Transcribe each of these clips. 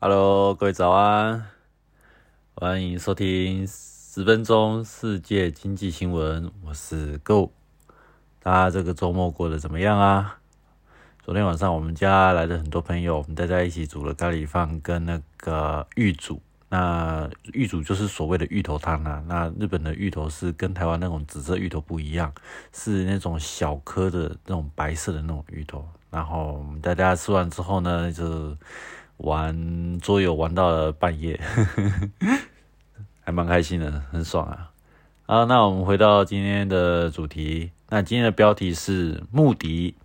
Hello，各位早安，欢迎收听十分钟世界经济新闻，我是 Go。大家这个周末过得怎么样啊？昨天晚上我们家来了很多朋友，我们大家一起煮了咖喱饭跟那个芋煮。那芋煮就是所谓的芋头汤啊。那日本的芋头是跟台湾那种紫色芋头不一样，是那种小颗的那种白色的那种芋头。然后我们大家吃完之后呢，就玩桌游玩到了半夜，还蛮开心的，很爽啊！好，那我们回到今天的主题。那今天的标题是穆迪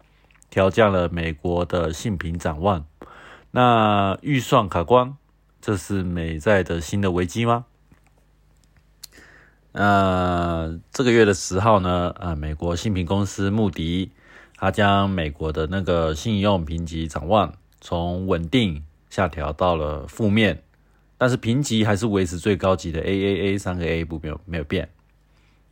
调降了美国的信评展望，那预算卡关，这是美债的新的危机吗？那这个月的十号呢？啊，美国信评公司穆迪，它将美国的那个信用评级展望从稳定。下调到了负面，但是评级还是维持最高级的 AAA 三个 A 不没有没有变。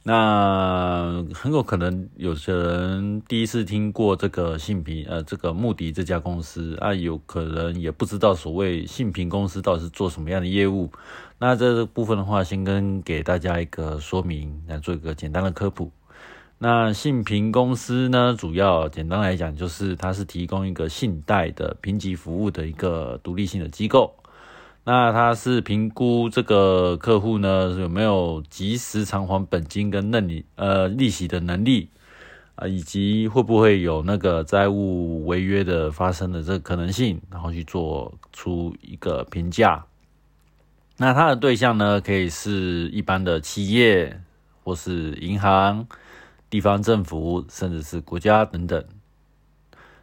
那很有可能有些人第一次听过这个信评，呃，这个穆迪这家公司啊，有可能也不知道所谓信评公司到底是做什么样的业务。那这部分的话，先跟给大家一个说明，来做一个简单的科普。那信评公司呢，主要简单来讲，就是它是提供一个信贷的评级服务的一个独立性的机构。那它是评估这个客户呢有没有及时偿还本金跟利呃利息的能力啊，以及会不会有那个债务违约的发生的这个可能性，然后去做出一个评价。那它的对象呢，可以是一般的企业或是银行。地方政府，甚至是国家等等。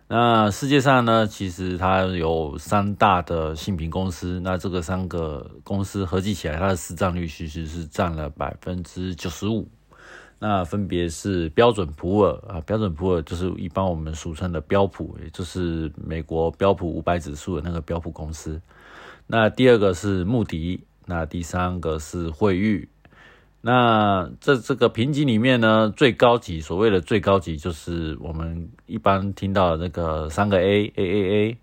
那世界上呢，其实它有三大的信评公司。那这个三个公司合计起来，它的市占率其实是占了百分之九十五。那分别是标准普尔啊，标准普尔就是一般我们俗称的标普，也就是美国标普五百指数的那个标普公司。那第二个是穆迪，那第三个是惠誉。那这这个评级里面呢，最高级所谓的最高级就是我们一般听到的那个三个 A A A A。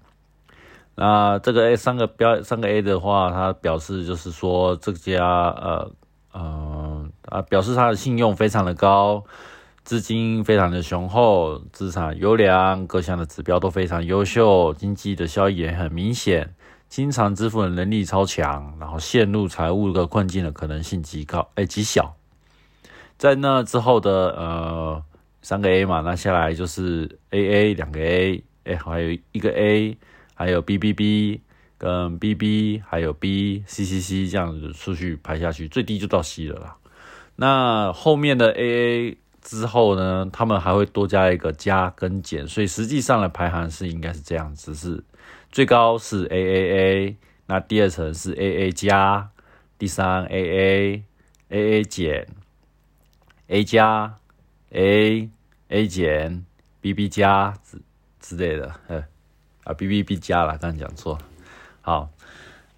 那这个 A 三个标三个 A 的话，它表示就是说这家呃呃啊表示它的信用非常的高，资金非常的雄厚，资产优良，各项的指标都非常优秀，经济的效益也很明显。经常支付的能力超强，然后陷入财务的困境的可能性极高，哎，极小。在那之后的呃三个 A 嘛，那下来就是 AA 两个 A，哎，还有一个 A，还有 BBB 跟 BB，还有 BCCC 这样子顺序排下去，最低就到 C 了啦。那后面的 AA 之后呢，他们还会多加一个加跟减，所以实际上的排行是应该是这样，只是。最高是 AAA，那第二层是 AA 加，第三 AA，AA 减，A 加，A，A 减，BB 加之之类的，呃，啊 BBB 加了，刚刚讲错，好。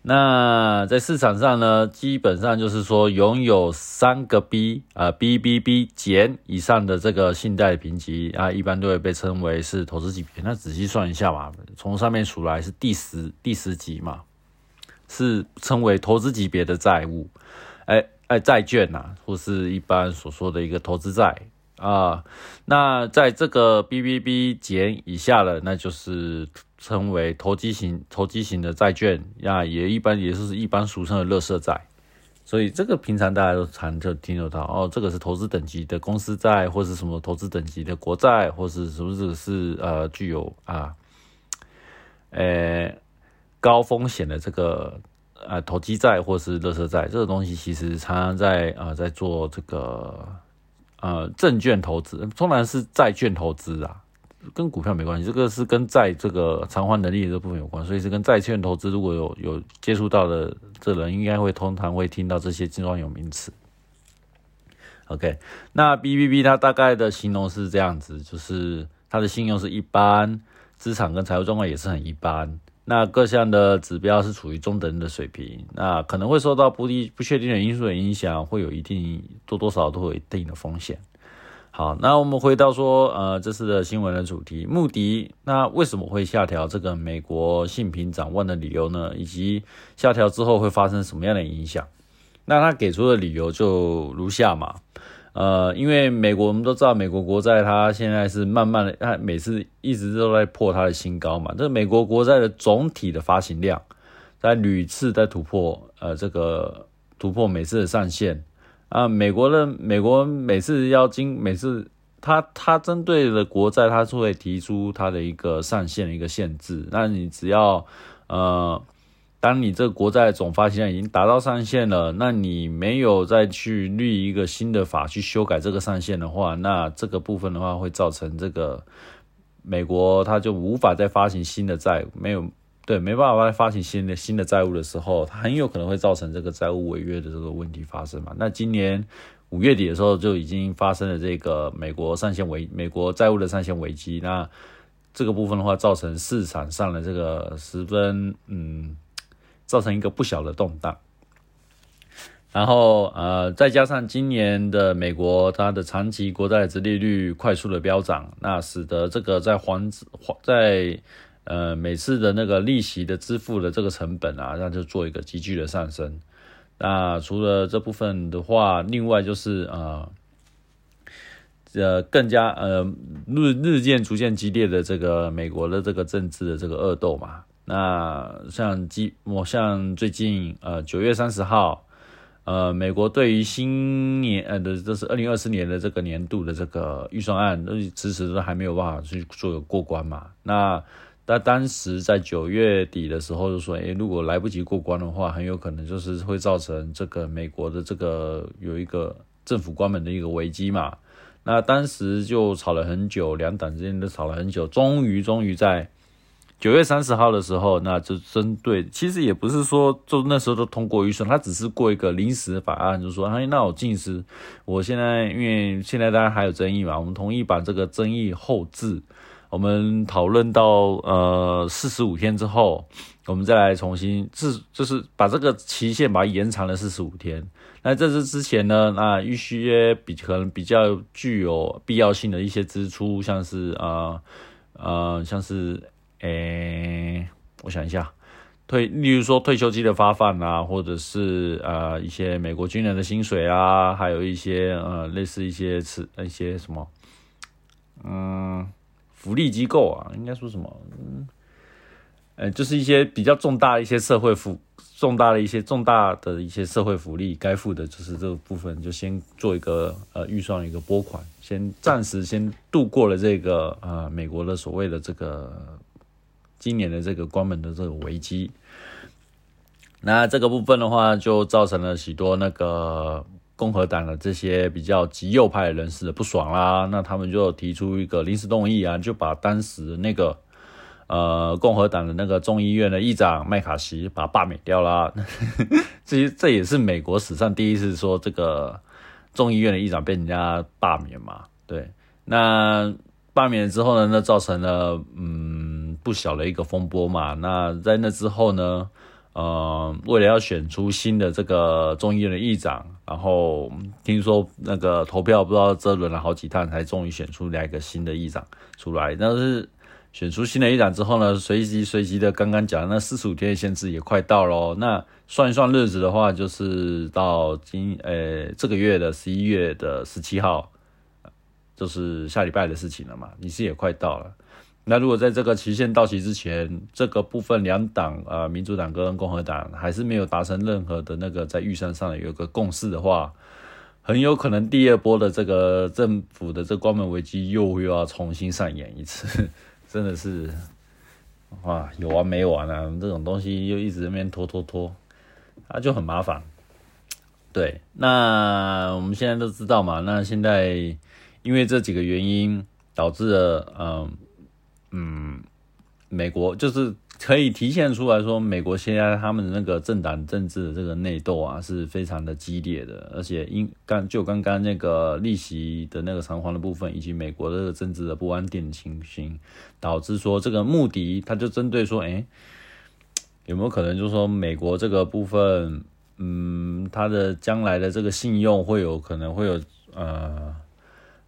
那在市场上呢，基本上就是说，拥有三个 B 啊 BBB 减以上的这个信贷评级啊，一般都会被称为是投资级别。那仔细算一下嘛，从上面数来是第十第十级嘛，是称为投资级别的债务，哎哎债券呐，或是一般所说的一个投资债啊。那在这个 BBB 减以下的，那就是。称为投机型、投机型的债券呀，也一般也是一般俗称的乐色债，所以这个平常大家都常就听得到哦，这个是投资等级的公司债，或是什么投资等级的国债，或是是不是是呃具有啊，呃高风险的这个呃投机债或是乐色债，这个东西其实常常在啊在做这个呃证券投资，通常是债券投资啊。跟股票没关系，这个是跟债这个偿还能力这部分有关，所以是跟债券投资如果有有接触到的这人，应该会通常会听到这些金融有名词。OK，那 BBB 它大概的形容是这样子，就是它的信用是一般，资产跟财务状况也是很一般，那各项的指标是处于中等的水平，那可能会受到不利不确定的因素的影响，会有一定多多少都有一定的风险。好，那我们回到说，呃，这次的新闻的主题，穆迪那为什么会下调这个美国信评展望的理由呢？以及下调之后会发生什么样的影响？那他给出的理由就如下嘛，呃，因为美国我们都知道，美国国债它现在是慢慢的，它每次一直都在破它的新高嘛。这美国国债的总体的发行量在屡次在突破，呃，这个突破每次的上限。啊，美国的美国每次要经每次，他他针对的国债，他是会提出他的一个上限的一个限制。那你只要呃，当你这个国债总发行量已经达到上限了，那你没有再去立一个新的法去修改这个上限的话，那这个部分的话会造成这个美国他就无法再发行新的债，没有。对，没办法再发行新的新的债务的时候，它很有可能会造成这个债务违约的这个问题发生嘛？那今年五月底的时候就已经发生了这个美国上限危，美国债务的上限危机。那这个部分的话，造成市场上的这个十分嗯，造成一个不小的动荡。然后呃，再加上今年的美国它的长期国债殖利率快速的飙涨，那使得这个在黄黄在呃，每次的那个利息的支付的这个成本啊，那就做一个急剧的上升。那除了这部分的话，另外就是呃，呃，更加呃日日渐逐渐激烈的这个美国的这个政治的这个恶斗嘛。那像基，我像最近呃九月三十号，呃，美国对于新年呃的这是二零二四年的这个年度的这个预算案，都迟迟都还没有办法去做个过关嘛。那那当时在九月底的时候就说，诶，如果来不及过关的话，很有可能就是会造成这个美国的这个有一个政府关门的一个危机嘛。那当时就吵了很久，两党之间都吵了很久，终于终于在九月三十号的时候，那就针对，其实也不是说就那时候都通过预算，他只是过一个临时法案，就说，哎，那我近时，我现在因为现在大家还有争议嘛，我们同意把这个争议后置。我们讨论到呃四十五天之后，我们再来重新是就是把这个期限把它延长了四十五天。那在这之前呢，那预些比可能比较具有必要性的一些支出，像是啊呃像是诶，我想一下，退例如说退休金的发放啊，或者是呃一些美国军人的薪水啊，还有一些呃类似一些吃一些什么嗯。福利机构啊，应该说什么？嗯，呃，就是一些比较重大的一些社会福，重大的一些重大的一些社会福利该付的，就是这个部分，就先做一个呃预算一个拨款，先暂时先度过了这个呃美国的所谓的这个今年的这个关门的这个危机。那这个部分的话，就造成了许多那个。共和党的这些比较极右派人士的不爽啦，那他们就提出一个临时动议啊，就把当时那个呃共和党的那个众议院的议长麦卡锡把罢免掉啦。这这也是美国史上第一次说这个众议院的议长被人家罢免嘛。对，那罢免之后呢，那造成了嗯不小的一个风波嘛。那在那之后呢？呃，为了要选出新的这个众议院的议长，然后听说那个投票不知道这轮了好几趟，才终于选出两个新的议长出来。但是选出新的议长之后呢，随即随即的刚刚讲那四十五天的限制也快到了。那算一算日子的话，就是到今呃这个月的十一月的十七号，就是下礼拜的事情了嘛，你是也快到了。那如果在这个期限到期之前，这个部分两党啊，民主党跟共和党还是没有达成任何的那个在预算上有个共识的话，很有可能第二波的这个政府的这关门危机又又要重新上演一次，真的是哇有完没完啊！这种东西又一直那边拖拖拖，啊就很麻烦。对，那我们现在都知道嘛，那现在因为这几个原因导致了嗯。嗯，美国就是可以体现出来说，美国现在他们的那个政党政治的这个内斗啊，是非常的激烈的，而且因刚就刚刚那个利息的那个偿还的部分，以及美国的这个政治的不安定的情形，导致说这个目的，他就针对说，哎，有没有可能就是说美国这个部分，嗯，它的将来的这个信用会有可能会有呃。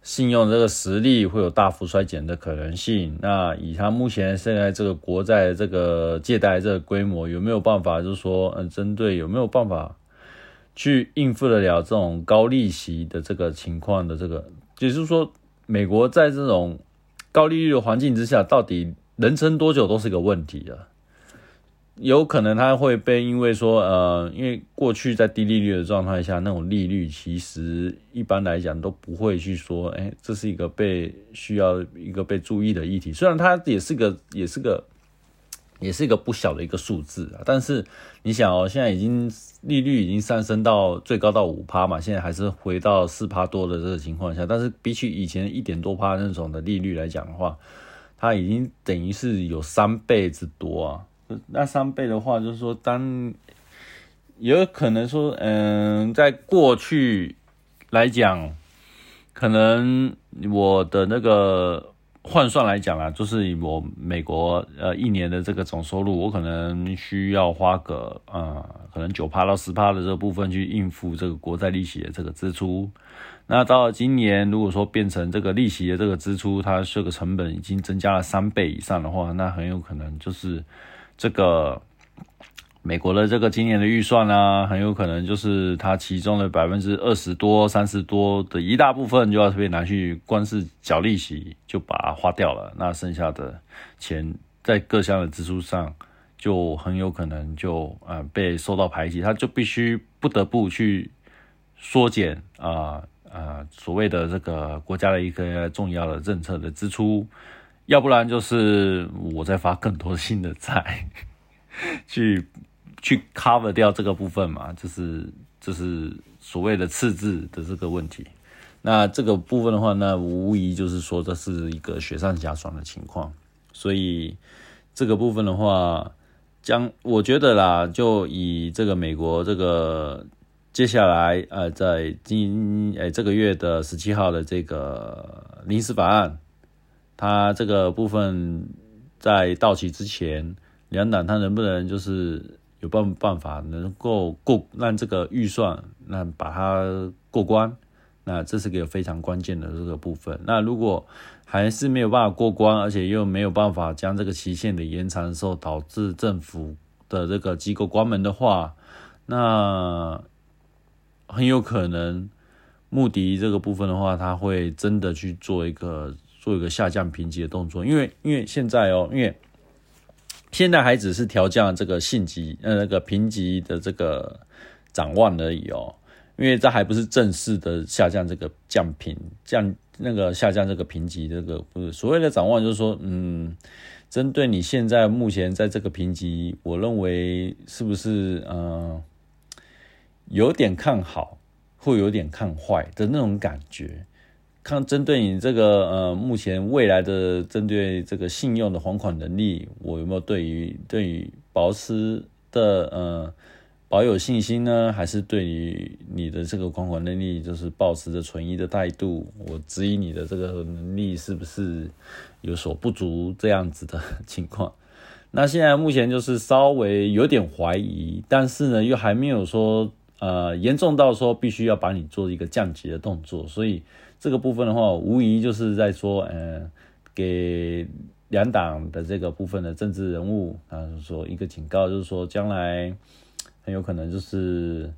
信用这个实力会有大幅衰减的可能性。那以他目前现在这个国债这个借贷这个规模，有没有办法就是说，嗯，针对有没有办法去应付得了这种高利息的这个情况的这个，也就是说，美国在这种高利率的环境之下，到底能撑多久都是一个问题啊。有可能它会被因为说，呃，因为过去在低利率的状态下，那种利率其实一般来讲都不会去说，哎，这是一个被需要一个被注意的议题。虽然它也是个，也是个，也是一个不小的一个数字啊。但是你想哦，现在已经利率已经上升到最高到五趴嘛，现在还是回到四趴多的这个情况下，但是比起以前一点多趴那种的利率来讲的话，它已经等于是有三倍之多啊。那三倍的话，就是说，当有可能说，嗯，在过去来讲，可能我的那个换算来讲啊，就是以我美国呃一年的这个总收入，我可能需要花个呃，可能九趴到十趴的这个部分去应付这个国债利息的这个支出。那到了今年，如果说变成这个利息的这个支出，它这个成本已经增加了三倍以上的话，那很有可能就是。这个美国的这个今年的预算呢，很有可能就是它其中的百分之二十多、三十多的一大部分就要被拿去光是缴利息，就把它花掉了。那剩下的钱在各项的支出上，就很有可能就呃被受到排挤，他就必须不得不去缩减啊啊所谓的这个国家的一个重要的政策的支出。要不然就是我再发更多新的债，去去 cover 掉这个部分嘛，就是就是所谓的赤字的这个问题。那这个部分的话，那无疑就是说这是一个雪上加霜的情况。所以这个部分的话，将我觉得啦，就以这个美国这个接下来呃，在今诶这个月的十七号的这个临时法案。他这个部分在到期之前，两党他能不能就是有办办法能够过让这个预算那把它过关？那这是个非常关键的这个部分。那如果还是没有办法过关，而且又没有办法将这个期限的延长的时候，导致政府的这个机构关门的话，那很有可能穆迪这个部分的话，他会真的去做一个。做一个下降评级的动作，因为因为现在哦，因为现在还只是调降这个信级呃那个评级的这个展望而已哦，因为这还不是正式的下降这个降评降那个下降这个评级这个不是所谓的展望，就是说嗯，针对你现在目前在这个评级，我认为是不是嗯有点看好，会有点看坏的那种感觉。看，针对你这个呃，目前未来的针对这个信用的还款能力，我有没有对于对于保持的呃保有信心呢？还是对于你的这个还款能力，就是保持着存疑的态度？我质疑你的这个能力是不是有所不足这样子的 情况？那现在目前就是稍微有点怀疑，但是呢，又还没有说呃严重到说必须要把你做一个降级的动作，所以。这个部分的话，无疑就是在说，嗯，给两党的这个部分的政治人物啊，说一个警告，就是说将来很有可能就是，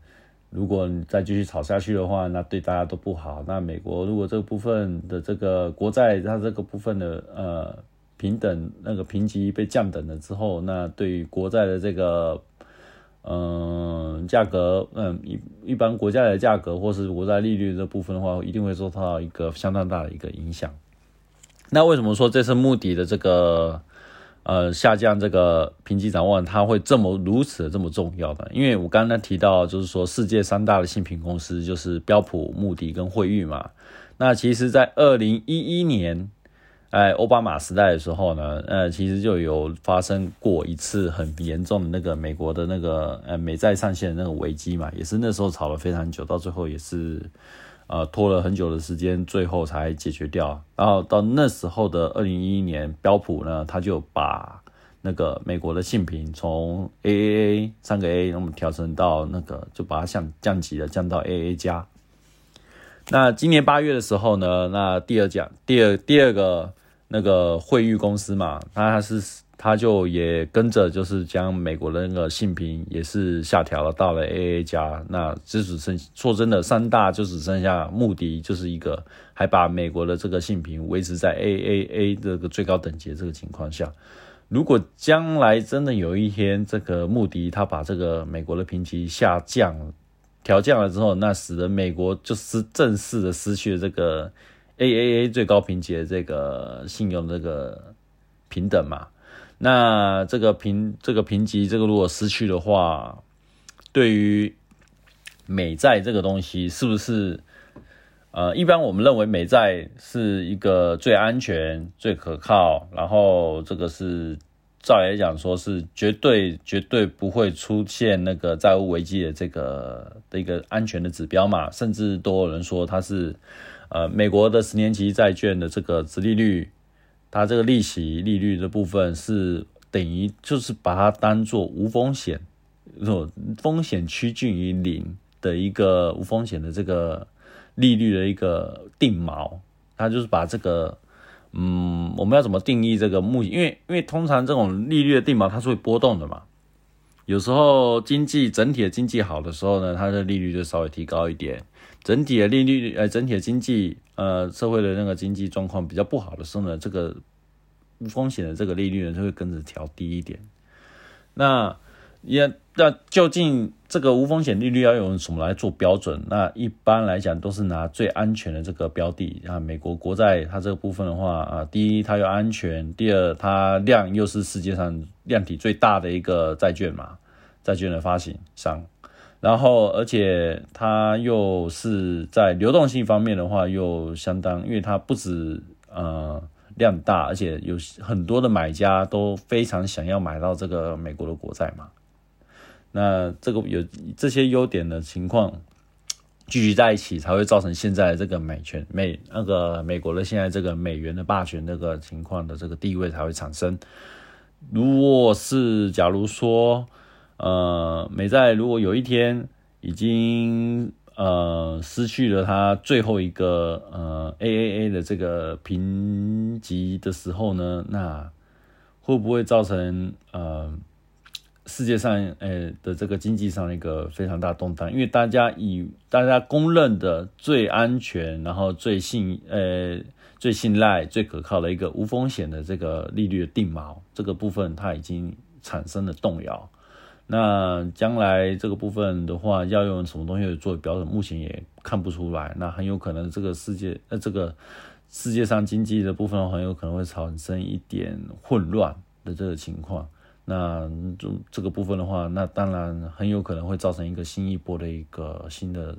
如果你再继续吵下去的话，那对大家都不好。那美国如果这个部分的这个国债，它这个部分的呃平等那个评级被降等了之后，那对于国债的这个。嗯，价格，嗯，一一般国家的价格或是国债利率这部分的话，一定会受到一个相当大的一个影响。那为什么说这次目的的这个呃下降这个评级展望，它会这么如此的这么重要呢？因为我刚才提到，就是说世界三大的信评公司就是标普、穆迪跟惠誉嘛。那其实，在二零一一年。哎，奥巴马时代的时候呢，呃，其实就有发生过一次很严重的那个美国的那个呃美债上限的那个危机嘛，也是那时候吵了非常久，到最后也是呃拖了很久的时间，最后才解决掉。然后到那时候的二零一一年，标普呢，他就把那个美国的信评从 AAA 三个 A，那么调成到那个就把它降降级了，降到 AA 加。那今年八月的时候呢，那第二家第二第二个那个惠誉公司嘛，它是它就也跟着就是将美国的那个信评也是下调了到了 AA 加，那只只剩说真的三大就只剩下穆迪就是一个还把美国的这个信评维持在 AAA 这个最高等级这个情况下。如果将来真的有一天，这个穆迪他把这个美国的评级下降、调降了之后，那使得美国就是正式的失去了这个 AAA 最高评级的这个信用这个平等嘛？那这个评这个评级，这个如果失去的话，对于美债这个东西是不是？呃，一般我们认为美债是一个最安全、最可靠，然后这个是照来讲说是绝对、绝对不会出现那个债务危机的这个的一个安全的指标嘛，甚至都有人说它是呃美国的十年期债券的这个殖利率，它这个利息利率的部分是等于就是把它当做无风险，风险趋近于零的一个无风险的这个。利率的一个定锚，它就是把这个，嗯，我们要怎么定义这个目？因为因为通常这种利率的定锚它是会波动的嘛，有时候经济整体的经济好的时候呢，它的利率就稍微提高一点；整体的利率呃，整体的经济呃，社会的那个经济状况比较不好的时候呢，这个无风险的这个利率呢就会跟着调低一点。那也那究竟这个无风险利率要用什么来做标准？那一般来讲都是拿最安全的这个标的啊。美国国债它这个部分的话啊，第一它又安全，第二它量又是世界上量体最大的一个债券嘛，债券的发行商。然后而且它又是在流动性方面的话又相当，因为它不止呃量大，而且有很多的买家都非常想要买到这个美国的国债嘛。那这个有这些优点的情况聚集在一起，才会造成现在这个美权美那个美国的现在这个美元的霸权这个情况的这个地位才会产生。如果是假如说，呃，美债如果有一天已经呃失去了它最后一个呃 AAA 的这个评级的时候呢，那会不会造成呃？世界上，呃的这个经济上一个非常大动荡，因为大家以大家公认的最安全，然后最信，呃最信赖、最可靠的一个无风险的这个利率的定锚，这个部分它已经产生了动摇。那将来这个部分的话，要用什么东西做标准，目前也看不出来。那很有可能这个世界，呃这个世界上经济的部分很有可能会产生一点混乱的这个情况。那这这个部分的话，那当然很有可能会造成一个新一波的一个新的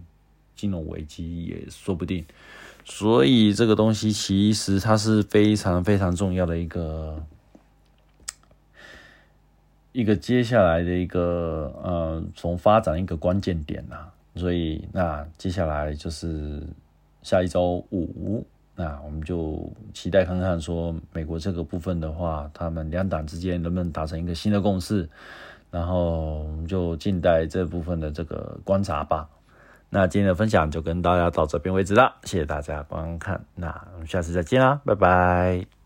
金融危机，也说不定。所以这个东西其实它是非常非常重要的一个一个接下来的一个呃，从发展一个关键点呐。所以那接下来就是下一周五。那我们就期待看看，说美国这个部分的话，他们两党之间能不能达成一个新的共识，然后我们就静待这部分的这个观察吧。那今天的分享就跟大家到这边为止了，谢谢大家观看，那我们下次再见啦，拜拜。